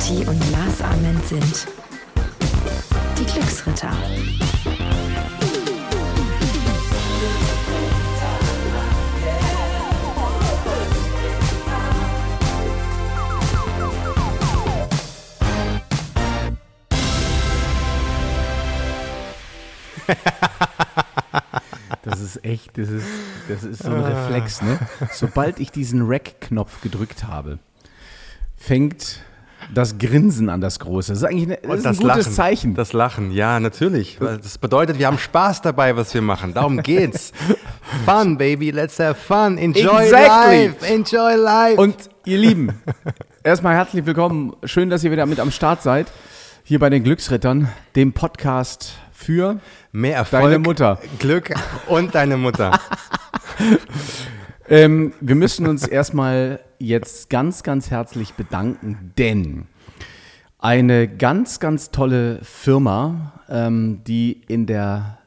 Kati und Lars Ament sind die Glücksritter. Das ist echt, das ist, das ist so ein Reflex, ne? Sobald ich diesen Rack-Knopf gedrückt habe, fängt das Grinsen an das Große. Das ist eigentlich eine, das ist ein gutes Lachen, Zeichen. Das Lachen, ja, natürlich. Das bedeutet, wir haben Spaß dabei, was wir machen. Darum geht's. fun, baby, let's have fun. Enjoy Exactly. life. Enjoy life. Und ihr Lieben, erstmal herzlich willkommen. Schön, dass ihr wieder mit am Start seid. Hier bei den Glücksrittern, dem Podcast für mehr Erfolg, deine Mutter. Glück und deine Mutter. Ähm, wir müssen uns erstmal jetzt ganz, ganz herzlich bedanken, denn eine ganz, ganz tolle Firma, ähm, die in der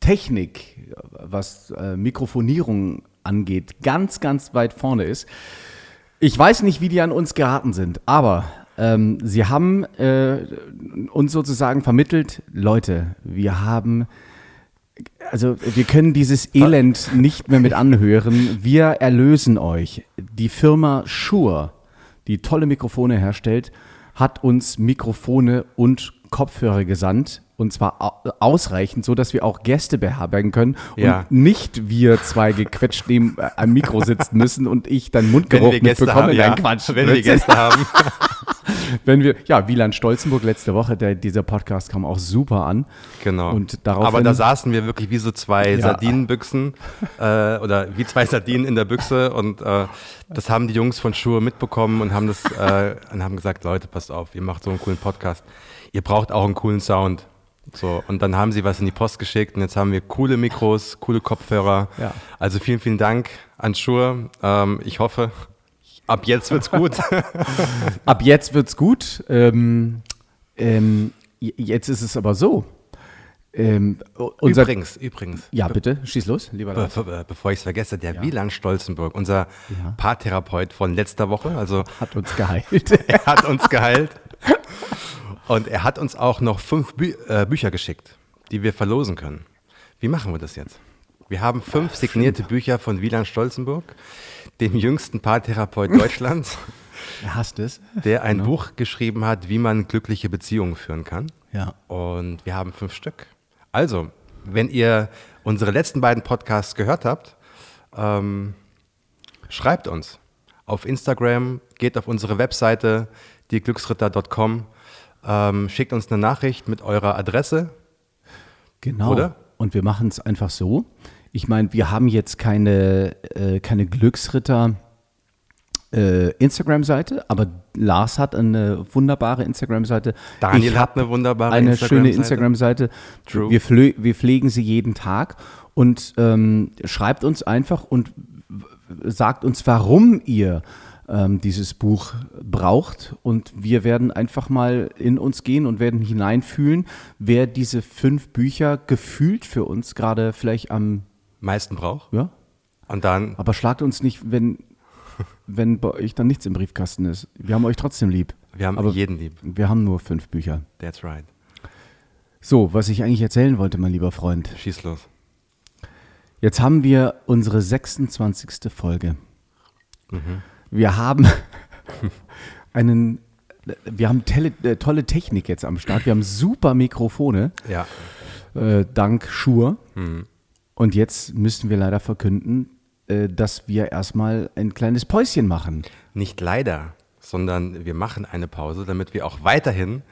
Technik, was äh, Mikrofonierung angeht, ganz, ganz weit vorne ist. Ich weiß nicht, wie die an uns geraten sind, aber ähm, sie haben äh, uns sozusagen vermittelt, Leute, wir haben also wir können dieses Elend nicht mehr mit anhören. Wir erlösen euch. Die Firma Shure, die tolle Mikrofone herstellt, hat uns Mikrofone und Kopfhörer gesandt. Und zwar au- ausreichend, so dass wir auch Gäste beherbergen können Ja. und nicht wir zwei gequetscht neben äh, einem Mikro sitzen müssen und ich dann Wenn Mundgeruch mitbekomme. haben, ja. Quatsch. Wenn wir. Gäste haben. Wenn wir, ja, Wieland Stolzenburg letzte Woche, der, dieser Podcast kam auch super an. Genau. Und daraufhin- Aber da saßen wir wirklich wie so zwei Ja. Sardinenbüchsen äh, oder wie zwei Sardinen in der Büchse und äh, das haben die Jungs von Schuhe mitbekommen und haben das äh, und haben gesagt, Leute, passt auf, ihr macht so einen coolen Podcast. Ihr braucht auch einen coolen Sound. So, und dann haben sie was in die Post geschickt und jetzt haben wir coole Mikros, coole Kopfhörer. Ja. Also vielen, vielen Dank an Schuhe. Ähm, ich hoffe, ab jetzt wird's gut. Ab jetzt wird's gut. Ähm, ähm, jetzt ist es aber so. Ähm, übrigens, übrigens. ja, bitte, schieß los, lieber Be Lars. be bevor ich es vergesse, der Wieland Stolzenburg, unser Paartherapeut von letzter Woche, also Hat uns geheilt. er hat uns geheilt und er hat uns auch noch fünf Bü äh, Bücher geschickt, die wir verlosen können. Wie machen wir das jetzt? Wir haben fünf signierte Bücher von Wieland Stolzenburg, dem jüngsten Paartherapeut Deutschlands, er hasst es. der ein Buch geschrieben hat, wie man glückliche Beziehungen führen kann. Ja. Und wir haben fünf Stück. Also, wenn ihr unsere letzten beiden Podcasts gehört habt, ähm, schreibt uns auf Instagram, geht auf unsere Webseite, dieglücksritter.com, ähm, schickt uns eine Nachricht mit eurer Adresse. Genau. Oder? Und wir machen es einfach so. Ich meine, wir haben jetzt keine, äh, keine Glücksritter äh, Instagram-Seite, aber Lars hat eine wunderbare Instagram-Seite. Daniel Ich hat eine wunderbare eine schöne Instagram-Seite. Instagram-Seite. True. Wir, wir pflegen sie jeden Tag und ähm, schreibt uns einfach und sagt uns, warum ihr ähm, dieses Buch braucht und wir werden einfach mal in uns gehen und werden hineinfühlen, wer diese fünf Bücher gefühlt für uns gerade vielleicht am, Meisten braucht. ja, Und dann, aber schlagt uns nicht, wenn, wenn bei euch dann nichts im Briefkasten ist. Wir haben euch trotzdem lieb. wir haben aber jeden lieb. wir haben nur fünf Bücher. That's right. So, was ich eigentlich erzählen wollte, mein lieber Freund. Schieß los. Jetzt haben wir unsere 26. Folge. Mhm. Wir haben einen, wir haben tele, äh, tolle Technik jetzt am Start. Wir haben super Mikrofone, Ja. äh, dank Shure. Mhm. Und jetzt müssen wir leider verkünden, äh, dass wir erstmal ein kleines Päuschen machen. Nicht leider, sondern wir machen eine Pause, damit wir auch weiterhin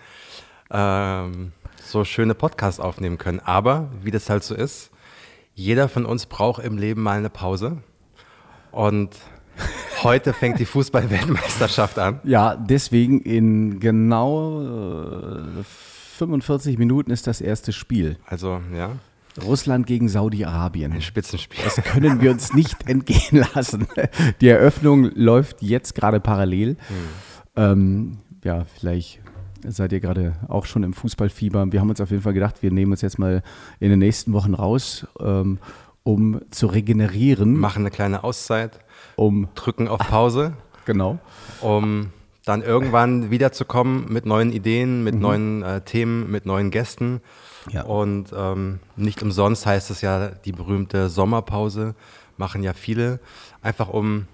ähm, so schöne Podcasts aufnehmen können. Aber wie das halt so ist, jeder von uns braucht im Leben mal eine Pause. Und heute fängt die Fußball-Weltmeisterschaft an. Ja, deswegen in genau äh, 45 Minuten ist das erste Spiel. Also, ja, Russland gegen Saudi-Arabien. ein Spitzenspiel. Das können wir uns nicht entgehen lassen. Die Eröffnung läuft jetzt gerade parallel. Ähm, ja, vielleicht seid ihr gerade auch schon im Fußballfieber. Wir haben uns auf jeden Fall gedacht, wir nehmen uns jetzt mal in den nächsten Wochen raus, ähm, um zu regenerieren. Machen eine kleine Auszeit, Um, drücken auf Pause, genau. um dann irgendwann wiederzukommen mit neuen Ideen, mit mhm. neuen äh, Themen, mit neuen Gästen. Ja. Und ähm, nicht umsonst heißt es ja die berühmte Sommerpause, machen ja viele, einfach um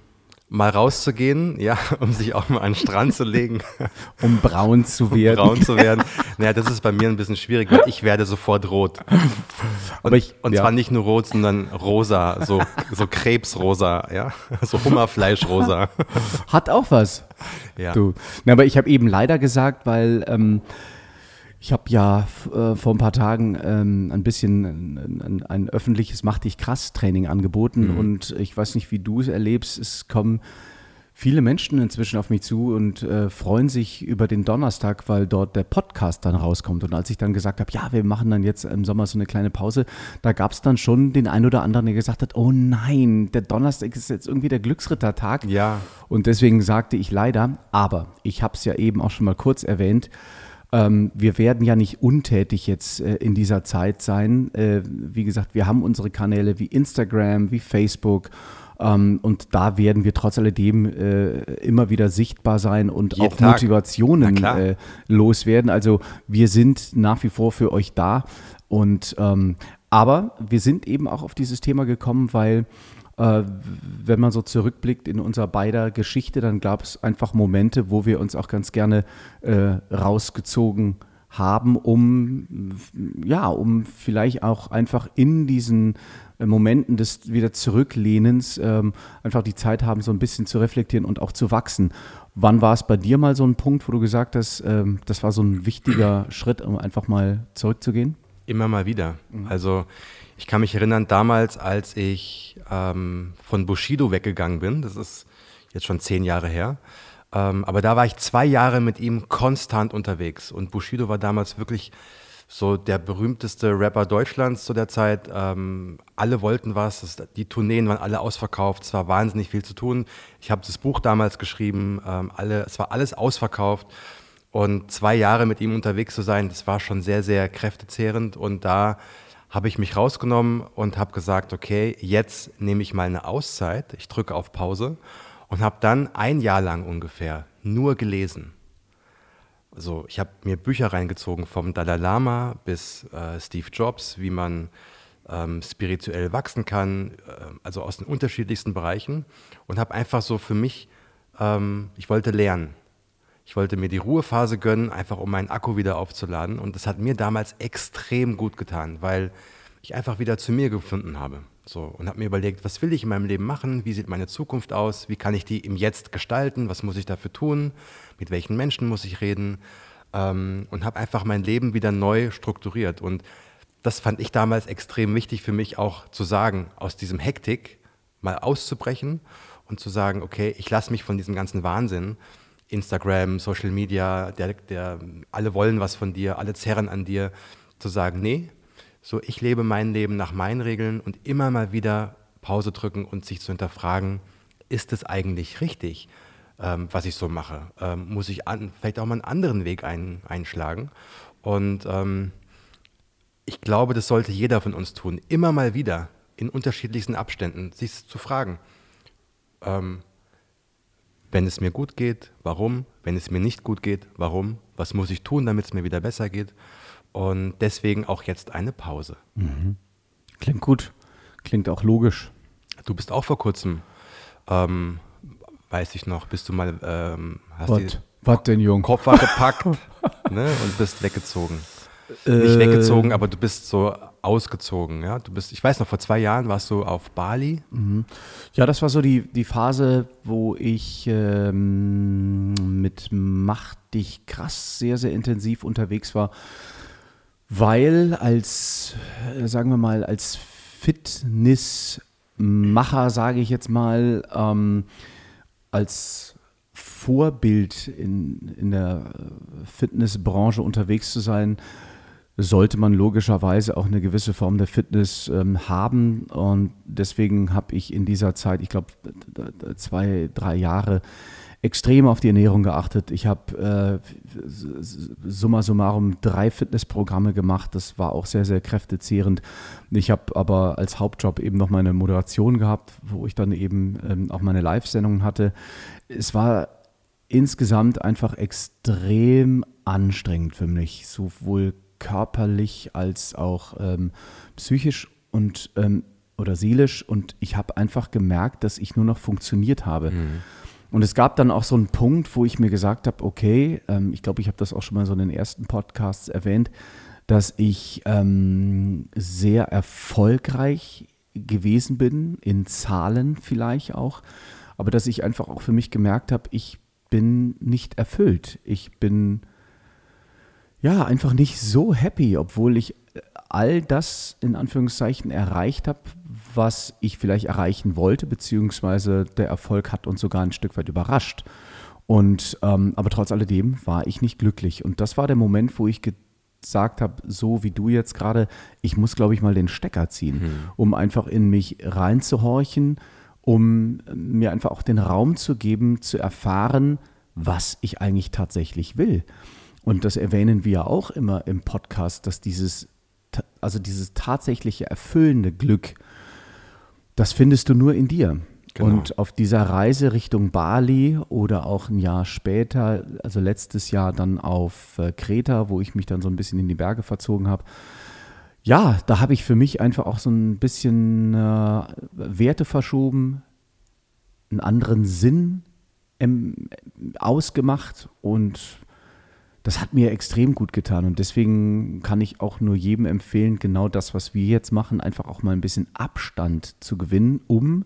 mal rauszugehen, ja, um sich auch mal an den Strand zu legen. Um braun zu werden. Um braun zu werden. Naja, das ist bei mir ein bisschen schwierig, weil ich werde sofort rot. Und, ich, und ja. zwar nicht nur rot, sondern rosa, so, so Krebsrosa, ja, so Hummerfleischrosa. Hat auch was. Ja. Du. Na, aber ich habe eben leider gesagt, weil ähm, ich habe ja äh, vor ein paar Tagen ähm, ein bisschen ein, ein, ein, öffentliches Mach dich krass Training angeboten mhm. und ich weiß nicht, wie du es erlebst. Es kommen viele Menschen inzwischen auf mich zu und äh, freuen sich über den Donnerstag, weil dort der Podcast dann rauskommt. Und als ich dann gesagt habe, ja, wir machen dann jetzt im Sommer so eine kleine Pause, da gab es dann schon den einen oder anderen, der gesagt hat, oh nein, der Donnerstag ist jetzt irgendwie der Glücksrittertag. Ja. Und deswegen sagte ich leider, aber ich habe es ja eben auch schon mal kurz erwähnt, wir werden ja nicht untätig jetzt äh, in dieser Zeit sein. Äh, wie gesagt, wir haben unsere Kanäle wie Instagram, wie Facebook. Ähm, und da werden wir trotz alledem äh, immer wieder sichtbar sein und Jeden auch Tag. Motivationen loswerden. Also wir sind nach wie vor für euch da. Und ähm, aber wir sind eben auch auf dieses Thema gekommen, weil äh, wenn man so zurückblickt in unser beider Geschichte, dann gab es einfach Momente, wo wir uns auch ganz gerne äh, rausgezogen haben, um ja, um vielleicht auch einfach in diesen äh, Momenten des wieder Zurücklehnens ähm, einfach die Zeit haben, so ein bisschen zu reflektieren und auch zu wachsen. Wann war es bei dir mal so ein Punkt, wo du gesagt hast, ähm, das war so ein wichtiger Schritt, um einfach mal zurückzugehen? Immer mal wieder. Mhm. Also ich kann mich erinnern, damals, als ich ähm, von Bushido weggegangen bin, das ist jetzt schon zehn Jahre her, ähm, aber da war ich zwei Jahre mit ihm konstant unterwegs und Bushido war damals wirklich so der berühmteste Rapper Deutschlands zu der Zeit. Ähm, alle wollten was, die Tourneen waren alle ausverkauft, es war wahnsinnig viel zu tun. Ich habe das Buch damals geschrieben, ähm, alle, es war alles ausverkauft. Und zwei Jahre mit ihm unterwegs zu sein, das war schon sehr, sehr kräftezehrend. Und da habe ich mich rausgenommen und habe gesagt, okay, jetzt nehme ich mal eine Auszeit, ich drücke auf Pause und habe dann ein Jahr lang ungefähr nur gelesen. Also ich habe mir Bücher reingezogen vom Dalai Lama bis äh, Steve Jobs, wie man ähm, spirituell wachsen kann, äh, also aus den unterschiedlichsten Bereichen und habe einfach so für mich, ähm, ich wollte lernen. Ich wollte mir die Ruhephase gönnen, einfach um meinen Akku wieder aufzuladen. Und das hat mir damals extrem gut getan, weil ich einfach wieder zu mir gefunden habe. So, und habe mir überlegt, was will ich in meinem Leben machen? Wie sieht meine Zukunft aus? Wie kann ich die im Jetzt gestalten? Was muss ich dafür tun? Mit welchen Menschen muss ich reden? Ähm, und habe einfach mein Leben wieder neu strukturiert. Und das fand ich damals extrem wichtig für mich auch zu sagen, aus diesem Hektik mal auszubrechen und zu sagen, okay, ich lasse mich von diesem ganzen Wahnsinn Instagram, Social Media, der, der, alle wollen was von dir, alle zerren an dir, zu sagen, nee, so ich lebe mein Leben nach meinen Regeln und immer mal wieder Pause drücken und sich zu hinterfragen, ist es eigentlich richtig, ähm, was ich so mache? Ähm, muss ich an, vielleicht auch mal einen anderen Weg ein, einschlagen? Und ähm, ich glaube, das sollte jeder von uns tun, immer mal wieder in unterschiedlichsten Abständen sich zu fragen, ähm, wenn es mir gut geht, warum? Wenn es mir nicht gut geht, warum? Was muss ich tun, damit es mir wieder besser geht? Und deswegen auch jetzt eine Pause. Mhm. Klingt gut. Klingt auch logisch. Du bist auch vor kurzem, ähm, weiß ich noch, bist du mal, ähm, hast was, denn, Jung? Koffer gepackt ne, und bist weggezogen. Äh, Nicht weggezogen, aber du bist so ausgezogen. Ja? Du bist, ich weiß noch, vor zwei Jahren warst du auf Bali. Mhm. Ja, das war so die, die Phase, wo ich ähm, mit Mach dich krass sehr, sehr intensiv unterwegs war, weil als, äh, sagen wir mal, als Fitnessmacher, sage ich jetzt mal, ähm, als Vorbild in, in der Fitnessbranche unterwegs zu sein, sollte man logischerweise auch eine gewisse Form der Fitness ähm, haben. Und deswegen habe ich in dieser Zeit, ich glaube, zwei, drei Jahre, extrem auf die Ernährung geachtet. Ich habe äh, summa summarum drei Fitnessprogramme gemacht. Das war auch sehr, sehr kräftezehrend. Ich habe aber als Hauptjob eben noch meine Moderation gehabt, wo ich dann eben ähm, auch meine Live-Sendungen hatte. Es war insgesamt einfach extrem anstrengend für mich, sowohl körperlich als auch ähm, psychisch und ähm, oder seelisch. Und ich habe einfach gemerkt, dass ich nur noch funktioniert habe. Mhm. Und es gab dann auch so einen Punkt, wo ich mir gesagt habe, okay, ähm, ich glaube, ich habe das auch schon mal so in den ersten Podcasts erwähnt, dass ich ähm, sehr erfolgreich gewesen bin, in Zahlen vielleicht auch, aber dass ich einfach auch für mich gemerkt habe, ich bin nicht erfüllt. Ich bin ja einfach nicht so happy, obwohl ich all das in Anführungszeichen erreicht habe, was ich vielleicht erreichen wollte, beziehungsweise der Erfolg hat uns sogar ein Stück weit überrascht. Und ähm, aber trotz alledem war ich nicht glücklich. Und das war der Moment, wo ich gesagt habe, so wie du jetzt gerade, ich muss, glaube ich, mal den Stecker ziehen, mhm. um einfach in mich reinzuhorchen, um mir einfach auch den Raum zu geben, zu erfahren, was ich eigentlich tatsächlich will. Und das erwähnen wir ja auch immer im Podcast, dass dieses, also dieses tatsächliche erfüllende Glück, das findest du nur in dir. Genau. Und auf dieser Reise Richtung Bali oder auch ein Jahr später, also letztes Jahr dann auf äh, Kreta, wo ich mich dann so ein bisschen in die Berge verzogen habe, ja, da habe ich für mich einfach auch so ein bisschen äh, Werte verschoben, einen anderen Sinn ähm, ausgemacht und das hat mir extrem gut getan und deswegen kann ich auch nur jedem empfehlen, genau das, was wir jetzt machen, einfach auch mal ein bisschen Abstand zu gewinnen, um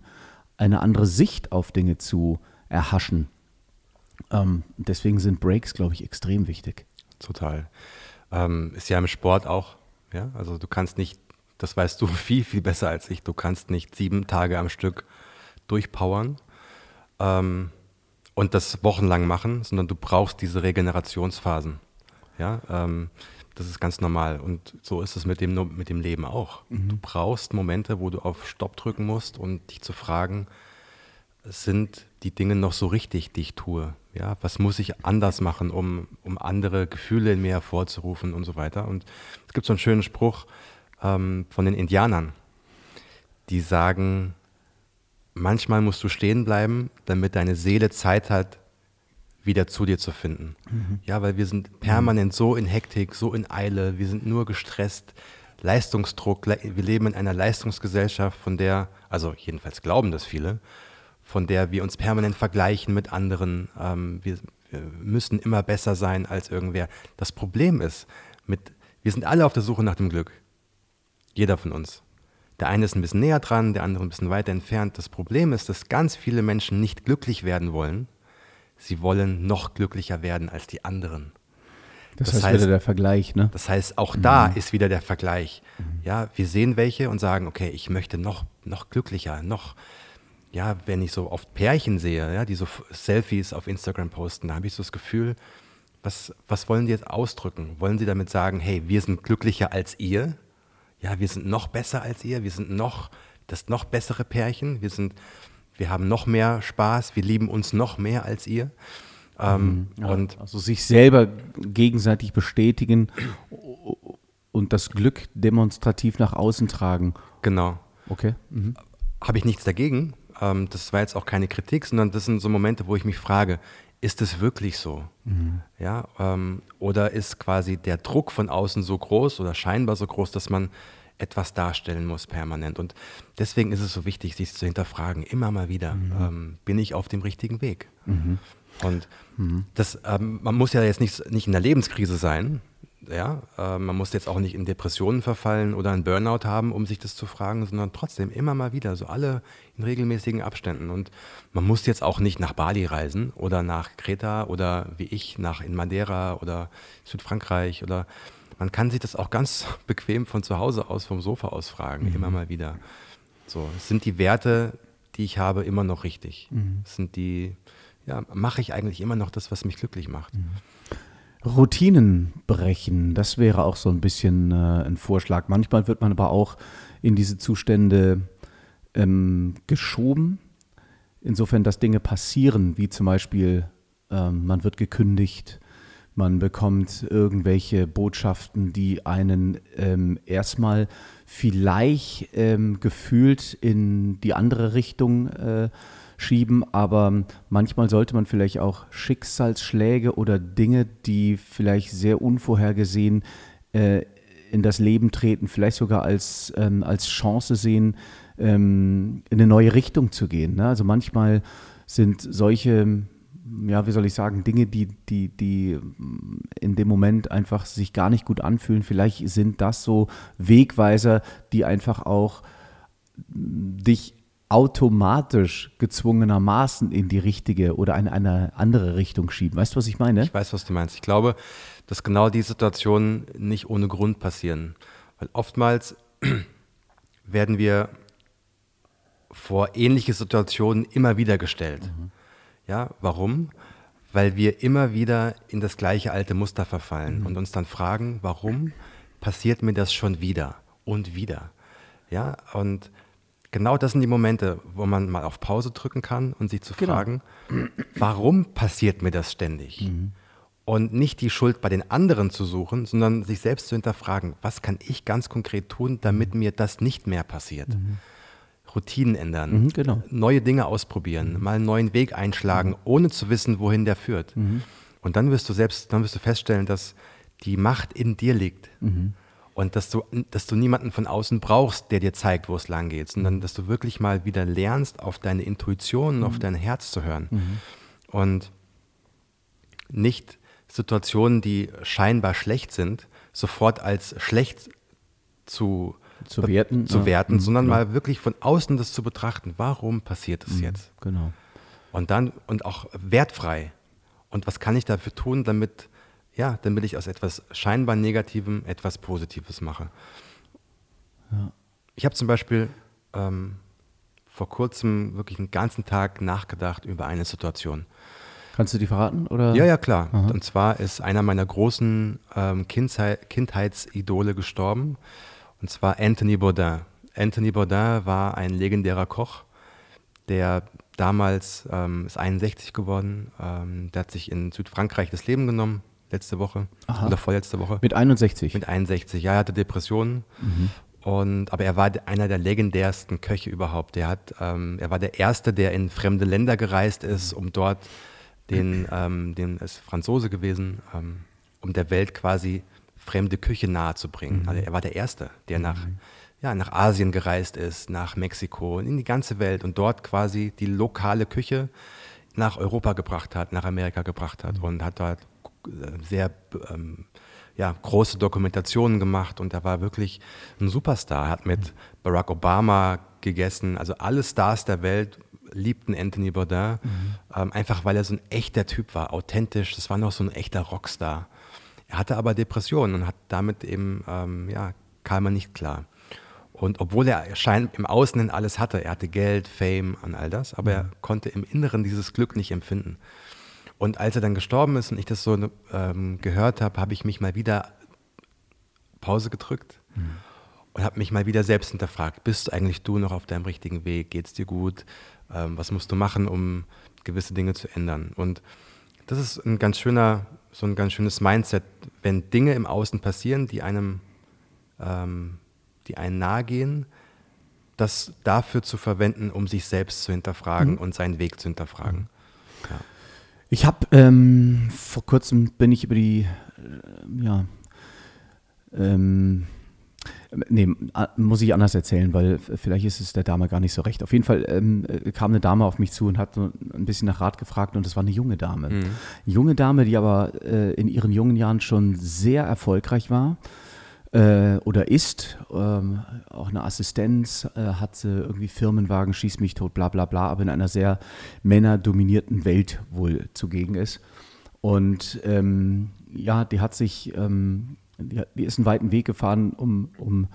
eine andere Sicht auf Dinge zu erhaschen. Ähm, deswegen sind Breaks, glaube ich, extrem wichtig. Total. Ähm, ist ja im Sport auch, ja, also du kannst nicht, das weißt du viel, viel besser als ich, du kannst nicht sieben Tage am Stück durchpowern. Ähm, und das wochenlang machen, sondern du brauchst diese Regenerationsphasen. Ja, ähm, das ist ganz normal. Und so ist es mit dem, mit dem Leben auch. Mhm. Du brauchst Momente, wo du auf Stopp drücken musst und dich zu fragen, sind die Dinge noch so richtig, die ich tue? Ja, was muss ich anders machen, um, um andere Gefühle in mir hervorzurufen und so weiter? Und es gibt so einen schönen Spruch ähm, von den Indianern, die sagen, manchmal musst du stehen bleiben, damit deine Seele Zeit hat, wieder zu dir zu finden. Mhm. Ja, weil wir sind permanent so in Hektik, so in Eile, wir sind nur gestresst, Leistungsdruck, wir leben in einer Leistungsgesellschaft, von der, also jedenfalls glauben das viele, von der wir uns permanent vergleichen mit anderen. Ähm, wir, wir, müssen immer besser sein als irgendwer. Das Problem ist, mit, wir sind alle auf der Suche nach dem Glück. Jeder von uns. Der eine ist ein bisschen näher dran, der andere ein bisschen weiter entfernt. Das Problem ist, dass ganz viele Menschen nicht glücklich werden wollen. Sie wollen noch glücklicher werden als die anderen. Das, das heißt, heißt, wieder der Vergleich, ne? Das heißt, auch mhm. da ist wieder der Vergleich. Mhm. Ja, wir sehen welche und sagen, okay, ich möchte noch, noch glücklicher, noch, ja, wenn ich so oft Pärchen sehe, ja, die so Selfies auf Instagram posten, da habe ich so das Gefühl, was, was wollen die jetzt ausdrücken? Wollen sie damit sagen, hey, wir sind glücklicher als ihr? ja, wir sind noch besser als ihr, wir sind noch das noch bessere Pärchen, wir sind, wir haben noch mehr Spaß, wir lieben uns noch mehr als ihr. Ähm, mhm. ja, und also sich selber gegenseitig bestätigen und das Glück demonstrativ nach außen tragen. Genau. Okay. Mhm. Habe ich nichts dagegen. Ähm, das war jetzt auch keine Kritik, sondern das sind so Momente, wo ich mich frage, ist es wirklich so? Mhm. Ja, ähm, oder ist quasi der Druck von außen so groß oder scheinbar so groß, dass man etwas darstellen muss permanent? Und deswegen ist es so wichtig, sich zu hinterfragen, immer mal wieder, mhm. ähm, bin ich auf dem richtigen Weg? Mhm. Und mhm. das, ähm, man muss ja jetzt nicht, nicht in der Lebenskrise sein, ja, äh, man muss jetzt auch nicht in Depressionen verfallen oder einen Burnout haben, um sich das zu fragen, sondern trotzdem immer mal wieder, so alle in regelmäßigen Abständen. Und man muss jetzt auch nicht nach Bali reisen oder nach Kreta oder wie ich nach in Madeira oder Südfrankreich oder man kann sich das auch ganz bequem von zu Hause aus, vom Sofa aus fragen, mhm. immer mal wieder. So, sind die Werte, die ich habe, immer noch richtig? Mhm. Sind die, ja, mache ich eigentlich immer noch das, was mich glücklich macht? Mhm. Routinen brechen, das wäre auch so ein bisschen äh, ein Vorschlag. Manchmal wird man aber auch in diese Zustände ähm, geschoben, insofern, dass Dinge passieren, wie zum Beispiel ähm, man wird gekündigt, man bekommt irgendwelche Botschaften, die einen ähm, erstmal vielleicht ähm, gefühlt in die andere Richtung äh, schieben, aber manchmal sollte man vielleicht auch Schicksalsschläge oder Dinge, die vielleicht sehr unvorhergesehen äh, in das Leben treten, vielleicht sogar als, ähm, als Chance sehen, ähm, in eine neue Richtung zu gehen. Ne? Also manchmal sind solche ja, wie soll ich sagen, Dinge, die, die, die in dem Moment einfach sich gar nicht gut anfühlen. Vielleicht sind das so Wegweiser, die einfach auch dich automatisch gezwungenermaßen in die richtige oder in eine andere Richtung schieben. Weißt du, was ich meine? Ich weiß, was du meinst. Ich glaube, dass genau die Situationen nicht ohne Grund passieren. Weil oftmals werden wir vor ähnliche Situationen immer wieder gestellt. Mhm. Ja, warum? Weil wir immer wieder in das gleiche alte Muster verfallen mhm. und uns dann fragen, warum passiert mir das schon wieder und wieder? Ja, und genau das sind die Momente, wo man mal auf Pause drücken kann und sich zu genau. fragen, warum passiert mir das ständig? Mhm. Und nicht die Schuld bei den anderen zu suchen, sondern sich selbst zu hinterfragen, was kann ich ganz konkret tun, damit mir das nicht mehr passiert? Mhm. Routinen ändern, mhm, genau. neue Dinge ausprobieren, mal einen neuen Weg einschlagen, mhm. ohne zu wissen, wohin der führt. Mhm. Und dann wirst du selbst, dann wirst du feststellen, dass die Macht in dir liegt. Mhm. Und dass du, dass du niemanden von außen brauchst, der dir zeigt, wo es lang geht, sondern dass du wirklich mal wieder lernst, auf deine Intuition, auf mhm. dein Herz zu hören. Mhm. Und nicht Situationen, die scheinbar schlecht sind, sofort als schlecht zu zu werten, zu werten ja. Mhm, sondern genau. mal wirklich von außen das zu betrachten. Warum passiert es mhm, jetzt? Genau. Und dann und auch wertfrei. Und was kann ich dafür tun, damit ja, damit ich aus etwas scheinbar Negativem etwas Positives mache? Ja. Ich habe zum Beispiel ähm, vor kurzem wirklich einen ganzen Tag nachgedacht über eine Situation. Kannst du die verraten? Oder? Ja, ja, klar. Aha. Und zwar ist einer meiner großen ähm, Kindheit, Kindheitsidole gestorben. Und zwar Anthony Bourdain. Anthony Bourdain war ein legendärer Koch, der damals ähm, ist 61 geworden. Ähm, der hat sich in Südfrankreich das Leben genommen, letzte Woche Aha. oder vorletzte Woche. Mit 61? Mit 61, ja, er hatte Depressionen. Mhm. Und, aber er war einer der legendärsten Köche überhaupt. Der hat, ähm, er war der Erste, der in fremde Länder gereist ist, um dort den, ähm, den ist Franzose gewesen, ähm, um der Welt quasi fremde Küche nahezubringen. Mhm. Also er war der Erste, der nach, mhm. ja, nach Asien gereist ist, nach Mexiko und in die ganze Welt und dort quasi die lokale Küche nach Europa gebracht hat, nach Amerika gebracht hat mhm. und hat dort sehr ähm, ja, große Dokumentationen gemacht und er war wirklich ein Superstar. Er hat mit. Barack Obama gegessen, also alle Stars der Welt liebten Anthony Bourdain, mhm. ähm, einfach weil er so ein echter Typ war, authentisch. Das war noch so ein echter Rockstar. Er hatte aber Depressionen und hat damit eben, ähm, ja, kam er nicht klar. Und obwohl er schein, im Außen alles hatte, er hatte Geld, Fame und all das, aber mhm. er konnte im Inneren dieses Glück nicht empfinden. Und als er dann gestorben ist und ich das so ähm, gehört habe, habe ich mich mal wieder Pause gedrückt mhm. und habe mich mal wieder selbst hinterfragt. Bist du eigentlich du noch auf deinem richtigen Weg? Geht es dir gut? Ähm, was musst du machen, um gewisse Dinge zu ändern? Und das ist ein ganz schöner so ein ganz schönes Mindset, wenn Dinge im Außen passieren, die einem, ähm, die einen nahe gehen, das dafür zu verwenden, um sich selbst zu hinterfragen mhm. und seinen Weg zu hinterfragen. Ja. Ich habe ähm, vor kurzem bin ich über die äh, ja, ähm, Nee, muss ich anders erzählen, weil vielleicht ist es der Dame gar nicht so recht. Auf jeden Fall ähm, äh, kam eine Dame auf mich zu und hat ein bisschen nach Rat gefragt und es war eine junge Dame. Mhm. Eine junge Dame, die aber äh, in ihren jungen Jahren schon sehr erfolgreich war äh, oder ist. Ähm, auch eine Assistenz, äh, hat sie irgendwie Firmenwagen, schieß mich tot, bla bla bla, aber in einer sehr männerdominierten Welt wohl zugegen ist. Und ähm, ja, die hat sich ähm, die, die ist einen weiten Weg gefahren, um, um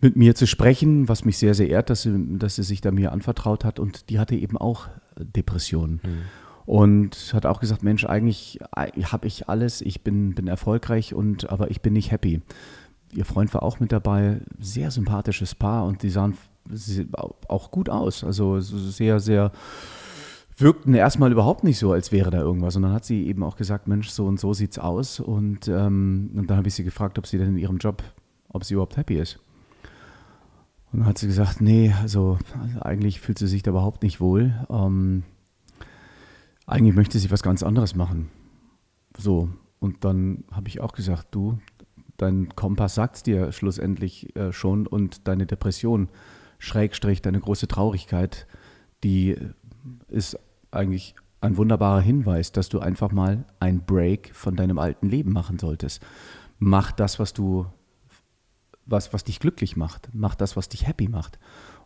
mit mir zu sprechen, was mich sehr, sehr ehrt, dass sie, dass sie sich da mir anvertraut hat. Und die hatte eben auch Depressionen. Mhm. Und hat auch gesagt, Mensch, eigentlich habe ich alles, ich bin, bin erfolgreich, und, aber ich bin nicht happy. Ihr Freund war auch mit dabei, sehr sympathisches Paar und die sahen auch gut aus. Also sehr, sehr wirkten erstmal überhaupt nicht so, als wäre da irgendwas. Und dann hat sie eben auch gesagt, Mensch, so und so sieht's aus. Und, ähm, und dann habe ich sie gefragt, ob sie denn in ihrem Job, ob sie überhaupt happy ist. Und dann hat sie gesagt, nee, also, also eigentlich fühlt sie sich da überhaupt nicht wohl. Ähm, eigentlich möchte sie was ganz anderes machen. So, und dann habe ich auch gesagt, du, dein Kompass sagt es dir schlussendlich äh, schon und deine Depression, Schrägstrich, deine große Traurigkeit, die ist eigentlich ein wunderbarer Hinweis, dass du einfach mal ein Break von deinem alten Leben machen solltest. Mach das, was du, was, was dich glücklich macht. Mach das, was dich happy macht.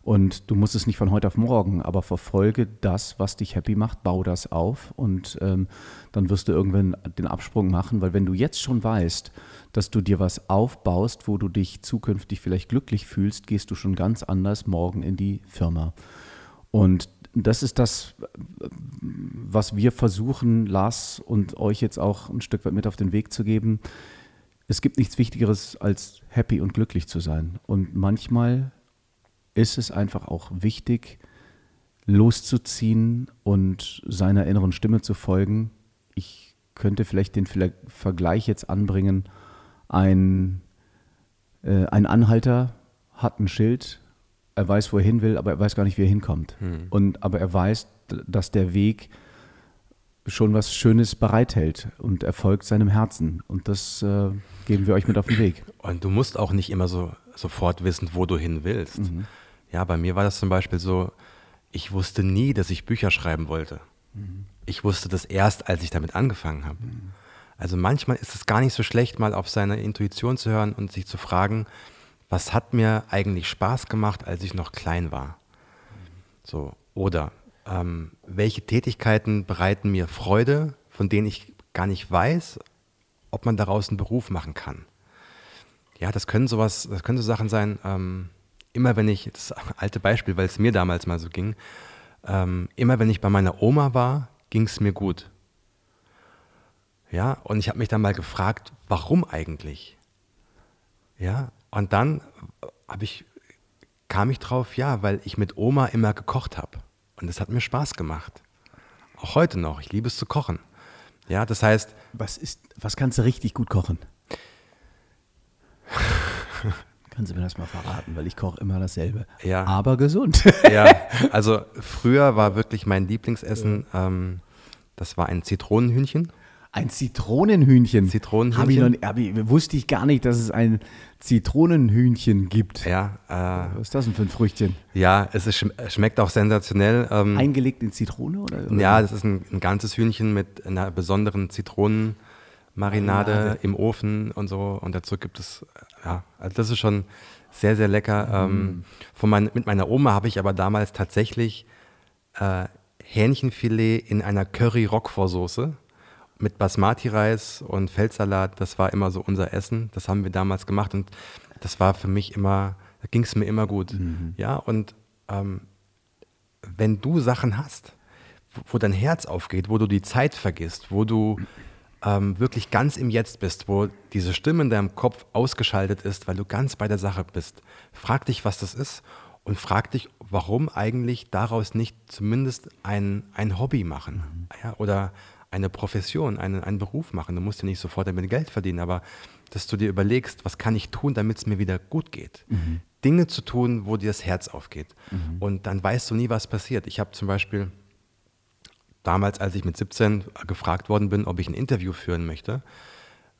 Und du musst es nicht von heute auf morgen, aber verfolge das, was dich happy macht, bau das auf und ähm, dann wirst du irgendwann den Absprung machen, weil wenn du jetzt schon weißt, dass du dir was aufbaust, wo du dich zukünftig vielleicht glücklich fühlst, gehst du schon ganz anders morgen in die Firma. Und das ist das, was wir versuchen, Lars und euch jetzt auch ein Stück weit mit auf den Weg zu geben. Es gibt nichts Wichtigeres, als happy und glücklich zu sein. Und manchmal ist es einfach auch wichtig, loszuziehen und seiner inneren Stimme zu folgen. Ich könnte vielleicht den Vergleich jetzt anbringen, ein, äh, ein Anhalter hat ein Schild, er weiß, wo er hin will, aber er weiß gar nicht, wie er hinkommt. Hm. Und, aber er weiß, dass der Weg schon was Schönes bereithält und er folgt seinem Herzen. Und das äh, geben wir euch mit auf den Weg. Und du musst auch nicht immer so sofort wissen, wo du hin willst. Mhm. Ja, bei mir war das zum Beispiel so, ich wusste nie, dass ich Bücher schreiben wollte. Mhm. Ich wusste das erst, als ich damit angefangen habe. Mhm. Also manchmal ist es gar nicht so schlecht, mal auf seine Intuition zu hören und sich zu fragen, was hat mir eigentlich Spaß gemacht, als ich noch klein war? So, oder ähm, welche Tätigkeiten bereiten mir Freude, von denen ich gar nicht weiß, ob man daraus einen Beruf machen kann? Ja, das können sowas, das können so Sachen sein, ähm, immer wenn ich, das alte Beispiel, weil es mir damals mal so ging, ähm, immer wenn ich bei meiner Oma war, ging es mir gut. Ja, und ich habe mich dann mal gefragt, warum eigentlich? Ja, und dann ich, kam ich drauf, ja, weil ich mit Oma immer gekocht habe. Und das hat mir Spaß gemacht. Auch heute noch. Ich liebe es zu kochen. Ja, das heißt. Was ist, was kannst du richtig gut kochen? Kannst du mir das mal verraten, weil ich koche immer dasselbe. Ja. Aber gesund. Ja, also früher war wirklich mein Lieblingsessen, ähm, das war ein Zitronenhühnchen. Ein Zitronenhühnchen. Zitronenhühnchen. Hab ich noch, hab ich, wusste ich gar nicht, dass es ein Zitronenhühnchen gibt. Ja. Äh, Was ist das denn für ein Früchtchen? Ja, es ist, schmeckt auch sensationell. Ähm, Eingelegt in Zitrone? Oder, oder? Ja, das ist ein, ein, ganzes Hühnchen mit einer besonderen Zitronenmarinade Marinade. im Ofen und so. Und dazu gibt es, ja, also das ist schon sehr, sehr lecker. Mhm. Ähm, von mein, mit meiner Oma habe ich aber damals tatsächlich äh, Hähnchenfilet in einer Curry-Roquefort-Soße mit Basmati-Reis und Feldsalat, das war immer so unser Essen. Das haben wir damals gemacht und das war für mich immer, da ging es mir immer gut. Mhm. Ja, und ähm, wenn du Sachen hast, wo, dein Herz aufgeht, wo du die Zeit vergisst, wo du ähm, wirklich ganz im Jetzt bist, wo diese Stimme in deinem Kopf ausgeschaltet ist, weil du ganz bei der Sache bist, frag dich, was das ist und frag dich, warum eigentlich daraus nicht zumindest ein, ein Hobby machen mhm. ja, oder eine Profession, einen, einen Beruf machen. Du musst ja nicht sofort damit Geld verdienen, aber dass du dir überlegst, was kann ich tun, damit es mir wieder gut geht. Mhm. Dinge zu tun, wo dir das Herz aufgeht. Mhm. Und dann weißt du nie, was passiert. Ich habe zum Beispiel damals, als ich mit 17 gefragt worden bin, ob ich ein Interview führen möchte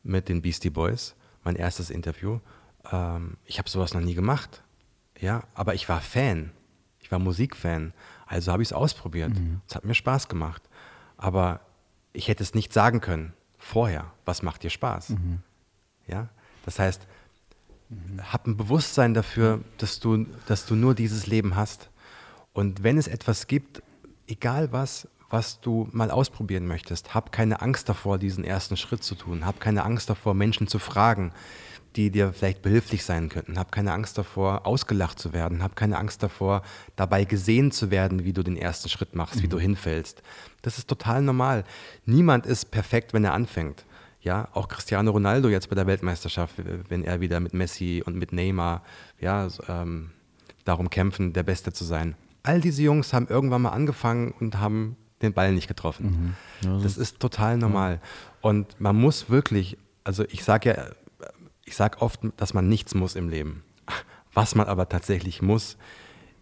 mit den Beastie Boys, mein erstes Interview, ähm, ich habe sowas noch nie gemacht. Ja, aber ich war Fan. Ich war Musikfan. Also habe ich es ausprobiert. Mhm. Es hat mir Spaß gemacht. Aber ich hätte es nicht sagen können vorher, was macht dir Spaß. Mhm. Ja? Das heißt, mhm. hab ein Bewusstsein dafür, dass du, dass du nur dieses Leben hast. Und wenn es etwas gibt, egal was, was du mal ausprobieren möchtest, hab keine Angst davor, diesen ersten Schritt zu tun. Hab keine Angst davor, Menschen zu fragen die dir vielleicht behilflich sein könnten. Hab keine Angst davor, ausgelacht zu werden. Hab keine Angst davor, dabei gesehen zu werden, wie du den ersten Schritt machst, mhm. wie du hinfällst. Das ist total normal. Niemand ist perfekt, wenn er anfängt. Ja, auch Cristiano Ronaldo jetzt bei der Weltmeisterschaft, wenn er wieder mit Messi und mit Neymar ja, ähm, darum kämpfen, der Beste zu sein. All diese Jungs haben irgendwann mal angefangen und haben den Ball nicht getroffen. Mhm. Ja, das ist total normal. Ja. Und man muss wirklich, also ich sage ja ich sage oft, dass man nichts muss im Leben. Was man aber tatsächlich muss,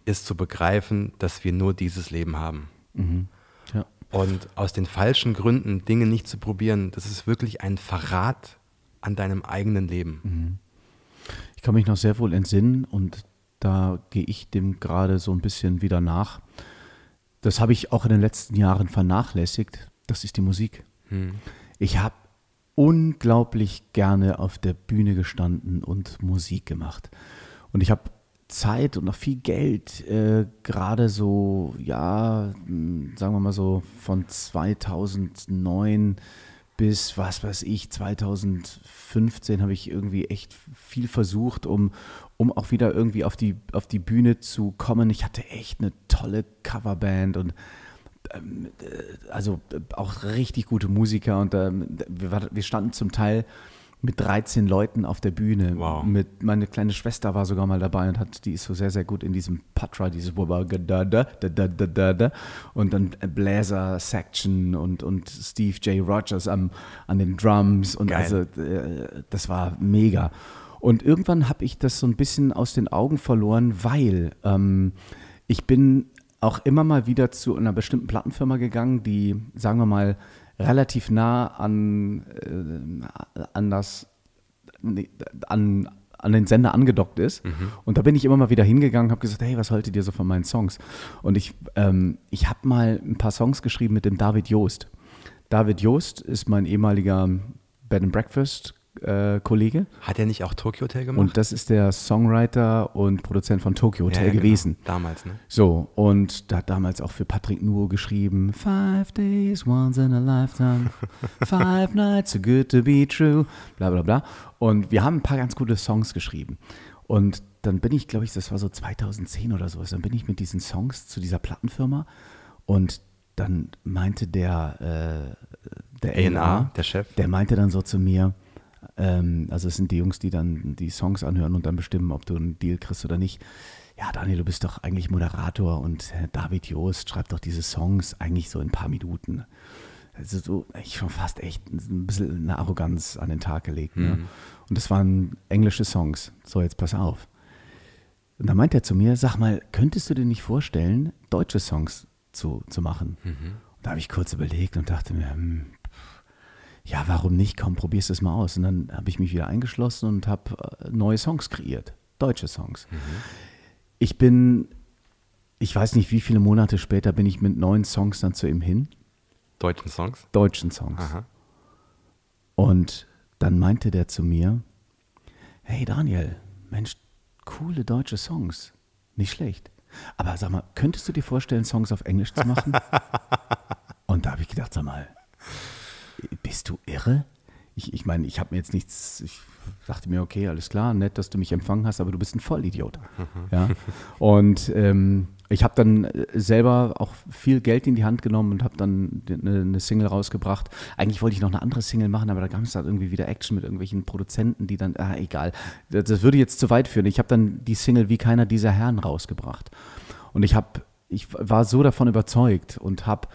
ist zu begreifen, dass wir nur dieses Leben haben. Mhm. Ja. Und aus den falschen Gründen Dinge nicht zu probieren, das ist wirklich ein Verrat an deinem eigenen Leben. Mhm. Ich kann mich noch sehr wohl entsinnen und da gehe ich dem gerade so ein bisschen wieder nach. Das habe ich auch in den letzten Jahren vernachlässigt. Das ist die Musik. Hm. Ich habe unglaublich gerne auf der Bühne gestanden und Musik gemacht. Und ich habe Zeit und noch viel Geld, äh, gerade so, ja, mh, sagen wir mal so von 2009 bis, was weiß ich, 2015 habe ich irgendwie echt viel versucht, um, um auch wieder irgendwie auf die, auf die Bühne zu kommen. Ich hatte echt eine tolle Coverband und ähm, äh, also äh, auch richtig gute Musiker und ähm, wir, wir standen zum Teil mit 13 Leuten auf der Bühne. Wow. Mit, meine kleine Schwester war sogar mal dabei und hat, die ist so sehr, sehr gut in diesem Patra, dieses und dann Bläser Section und, und Steve J. Rogers am, an den Drums und Geil. also äh, das war mega. Und irgendwann habe ich das so ein bisschen aus den Augen verloren, weil ähm, ich bin auch immer mal wieder zu einer bestimmten Plattenfirma gegangen, die, sagen wir mal, relativ nah an, äh, an das, an, an den Sender angedockt ist. Und da bin ich immer mal wieder hingegangen und habe gesagt, hey, was haltet ihr so von meinen Songs? Und ich, ähm, ich habe mal ein paar Songs geschrieben mit dem David Joost. David Joost ist mein ehemaliger Bed and Breakfast äh, Kollege Hat er nicht auch Tokyo Hotel gemacht? und das ist der Songwriter und Produzent von Tokyo Hotel Ja, ja, genau. gewesen. Damals, ne? So, und da hat damals auch für Patrick Nuo geschrieben, Five days, once in a lifetime, five nights, so good to be true, bla bla bla. Und wir haben ein paar ganz gute Songs geschrieben. Und dann bin ich, glaube ich, das war so 2010 oder sowas, dann bin ich mit diesen Songs zu dieser Plattenfirma und dann meinte der, äh, der A&R, A&R, der Chef. der meinte dann so zu mir, ähm, also es sind die Jungs, die dann die Songs anhören und dann bestimmen, ob du einen Deal kriegst oder nicht. Ja, Daniel, du bist doch eigentlich Moderator und äh, David Joost schreibt doch diese Songs eigentlich so in ein paar Minuten. Also so, ich schon fast echt ein bisschen eine Arroganz an den Tag gelegt. Ne? Und das waren englische Songs. So, jetzt pass auf. Und dann meint er zu mir, sag mal, könntest du dir nicht vorstellen, deutsche Songs zu, zu machen? Und da habe ich kurz überlegt und dachte mir, hm, ja, warum nicht? Komm, probierst es mal aus. Und dann habe ich mich wieder eingeschlossen und habe äh, neue Songs kreiert, deutsche Songs. Ich bin, ich weiß nicht, wie viele Monate später bin ich mit neuen Songs dann zu ihm hin, Deutschen Songs? deutschen Songs. Aha. Und dann meinte der zu mir, hey Daniel, Mensch, coole deutsche Songs, nicht schlecht. Aber sag mal, könntest du dir vorstellen, Songs auf Englisch zu machen? Und da habe ich gedacht, sag mal, bist du irre? Ich, ich meine, ich habe mir jetzt nichts, ich dachte mir, okay, alles klar, nett, dass du mich empfangen hast, aber du bist ein Vollidiot. Ja? Und ähm, ich habe dann äh, selber auch viel Geld in die Hand genommen und habe dann eine, eine Single rausgebracht. Eigentlich wollte ich noch eine andere Single machen, aber da gab es dann irgendwie wieder Action mit irgendwelchen Produzenten, die dann, ah, egal. Das, das würde jetzt zu weit führen. Ich habe dann die Single Wie keiner dieser Herren rausgebracht. Und ich habe, ich war so davon überzeugt und habe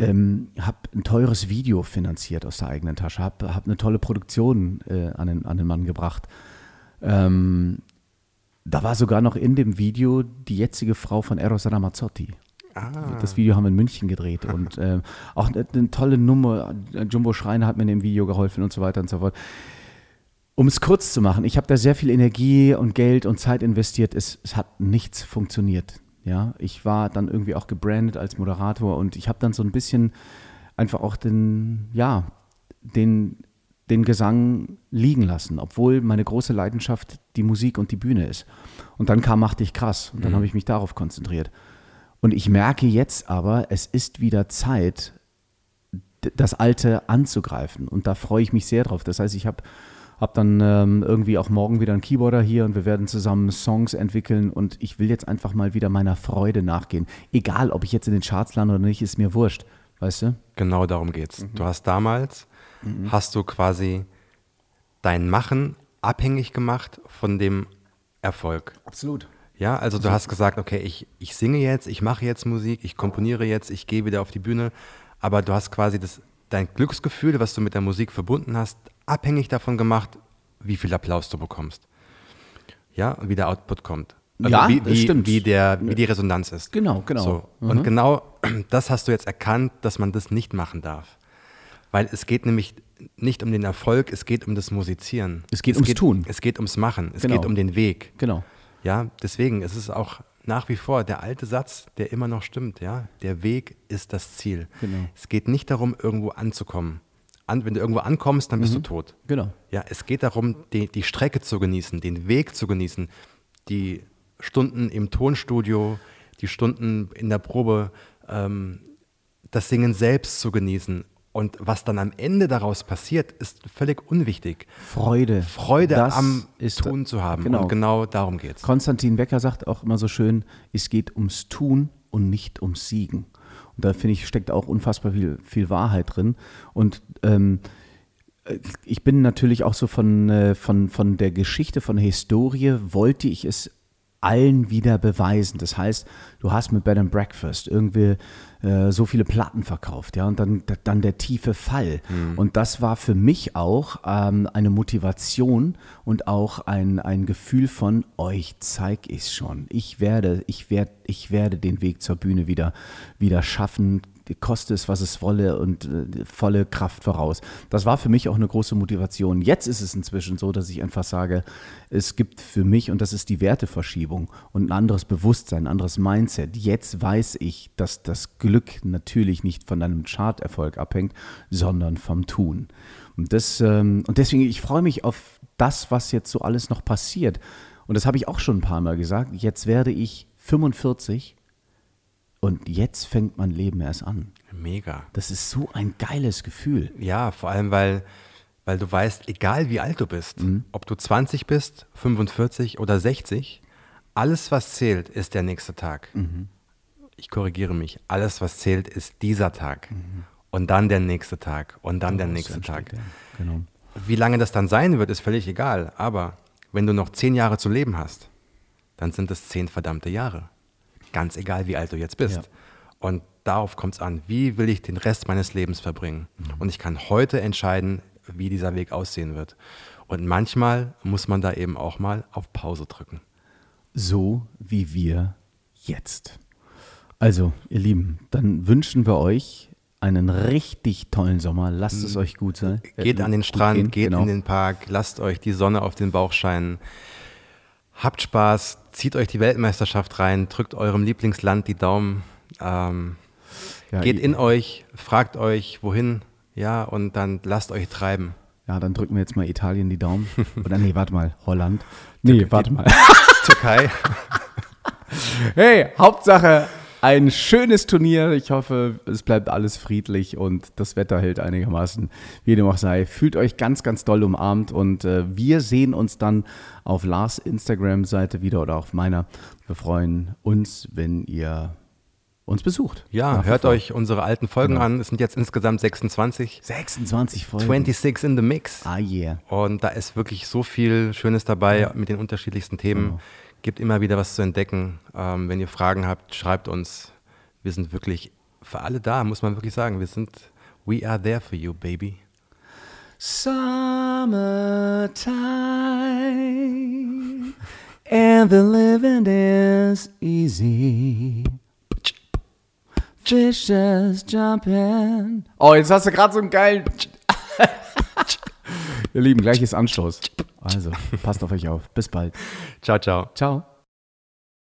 ähm, habe ein teures Video finanziert aus der eigenen Tasche, habe hab eine tolle Produktion äh, an, den, an den Mann gebracht. Ähm, da war sogar noch in dem Video die jetzige Frau von Eros Ramazzotti. Ah. Das Video haben wir in München gedreht und ähm, auch eine, eine tolle Nummer. Jumbo Schreiner hat mir in dem Video geholfen und so weiter und so fort. Um es kurz zu machen, ich habe da sehr viel Energie und Geld und Zeit investiert. Es, es hat nichts funktioniert. Ja, ich war dann irgendwie auch gebrandet als Moderator und ich habe dann so ein bisschen einfach auch den, ja, den, den Gesang liegen lassen, obwohl meine große Leidenschaft die Musik und die Bühne ist. Und dann kam Mach dich krass und dann habe ich mich darauf konzentriert. Und ich merke jetzt aber, es ist wieder Zeit, das Alte anzugreifen. Und da freue ich mich sehr drauf. Das heißt, ich habe hab dann ähm, irgendwie auch morgen wieder einen Keyboarder hier und wir werden zusammen Songs entwickeln. Und ich will jetzt einfach mal wieder meiner Freude nachgehen. Egal, ob ich jetzt in den Charts lande oder nicht, ist mir wurscht. Weißt du? Genau darum geht's. Mhm. Du hast damals, hast du quasi dein Machen abhängig gemacht von dem Erfolg. Absolut. Ja, also du hast gesagt, okay, ich, ich singe jetzt, ich mache jetzt Musik, ich komponiere jetzt, ich gehe wieder auf die Bühne, aber du hast quasi das, dein Glücksgefühl, was du mit der Musik verbunden hast, abhängig davon gemacht, wie viel Applaus du bekommst. ja, wie der Output kommt. Ja, wie, wie, stimmt. Wie, der, wie die Resonanz ist. Genau, genau. So. Und genau das hast du jetzt erkannt, dass man das nicht machen darf. Weil es geht nämlich nicht um den Erfolg, es geht um das Musizieren. Es geht ums Tun. Es geht ums Machen, es Genau. geht um den Weg. Genau. Ja, deswegen ist es auch nach wie vor der alte Satz, der immer noch stimmt. Ja, der Weg ist das Ziel. Genau. Es geht nicht darum, irgendwo anzukommen. An, wenn du irgendwo ankommst, dann bist du tot. Genau. Ja, es geht darum, die, die Strecke zu genießen, den Weg zu genießen, die Stunden im Tonstudio, die Stunden in der Probe, ähm, das Singen selbst zu genießen. Und was dann am Ende daraus passiert, ist völlig unwichtig. Freude. Freude Das am Tun zu haben. Genau. Und genau darum geht's. Konstantin Wecker sagt auch immer so schön, es geht ums Tun und nicht ums Siegen. Und da finde ich, steckt auch unfassbar viel, viel Wahrheit drin. Und ähm, äh, ich bin natürlich auch so von, äh, von, von der Geschichte, von der Historie, wollte ich es allen wieder beweisen. Das heißt, du hast mit Bed and Breakfast irgendwie äh, so viele Platten verkauft, ja, und dann, dann der tiefe Fall. Und das war für mich auch ähm, eine Motivation und auch ein, ein Gefühl von euch zeig ich schon. Ich werde, ich werde, ich werde den Weg zur Bühne wieder, wieder schaffen, koste es, was es wolle und äh, volle Kraft voraus. Das war für mich auch eine große Motivation. Jetzt ist es inzwischen so, dass ich einfach sage, es gibt für mich, und das ist die Werteverschiebung und ein anderes Bewusstsein, ein anderes Mindset. Jetzt weiß ich, dass das Glück natürlich nicht von deinem Charterfolg abhängt, sondern vom Tun. Und, das, ähm, und deswegen, ich freue mich auf das, was jetzt so alles noch passiert. Und das habe ich auch schon ein paar Mal gesagt. Jetzt werde ich 45 und jetzt fängt mein Leben erst an. Mega. Das ist so ein geiles Gefühl. Ja, vor allem, weil, weil du weißt, egal wie alt du bist, Mhm. ob du 20 bist, 45 oder 60, alles, was zählt, ist der nächste Tag. Mhm. Ich korrigiere mich. Alles, was zählt, ist dieser Tag. Und dann der nächste Tag. Und dann der Daraus nächste Tag. ja. Genau. Wie lange das dann sein wird, ist völlig egal. Aber wenn du noch zehn Jahre zu leben hast, dann sind es zehn verdammte Jahre. Ganz egal, wie alt du jetzt bist. Ja. Und darauf kommt es an. Wie will ich den Rest meines Lebens verbringen? Und ich kann heute entscheiden, wie dieser Weg aussehen wird. Und manchmal muss man da eben auch mal auf Pause drücken. So wie wir jetzt. Also, ihr Lieben, dann wünschen wir euch einen richtig tollen Sommer. Lasst es euch gut sein. Mhm. Geht Äh, an den Strand, gehen, geht genau. in den Park, lasst euch die Sonne auf den Bauch scheinen. Habt Spaß, zieht euch die Weltmeisterschaft rein, drückt eurem Lieblingsland die Daumen. Ähm, Ja, geht in euch, fragt euch, wohin, ja, und dann lasst euch treiben. Ja, dann drücken wir jetzt mal Italien die Daumen. Oder nee, warte mal, Holland. Nee, warte mal. Türkei. Hey, Hauptsache ein schönes Turnier. Ich hoffe, es bleibt alles friedlich und das Wetter hält einigermaßen, wie dem auch sei. Fühlt euch ganz, ganz doll umarmt und äh, wir sehen uns dann auf Lars Instagram-Seite wieder oder auf meiner. Wir freuen uns, wenn ihr uns besucht. Ja, hört vor. euch unsere alten Folgen Genau. an. Es sind jetzt insgesamt 26. 26 Folgen. 26 in the Mix. Ah, yeah. Und da ist wirklich so viel Schönes dabei mit den unterschiedlichsten Themen. Genau. Gibt immer wieder was zu entdecken. Ähm, wenn ihr Fragen habt, schreibt uns. Wir sind wirklich für alle da, muss man wirklich sagen. Wir sind, we are there for you, baby. Summertime and the living is easy. Fishes jumping. Oh, jetzt hast du gerade so einen geilen. Ihr Lieben, gleiches Anstoß. Also, passt auf euch auf. Bis bald. Ciao, ciao. Ciao.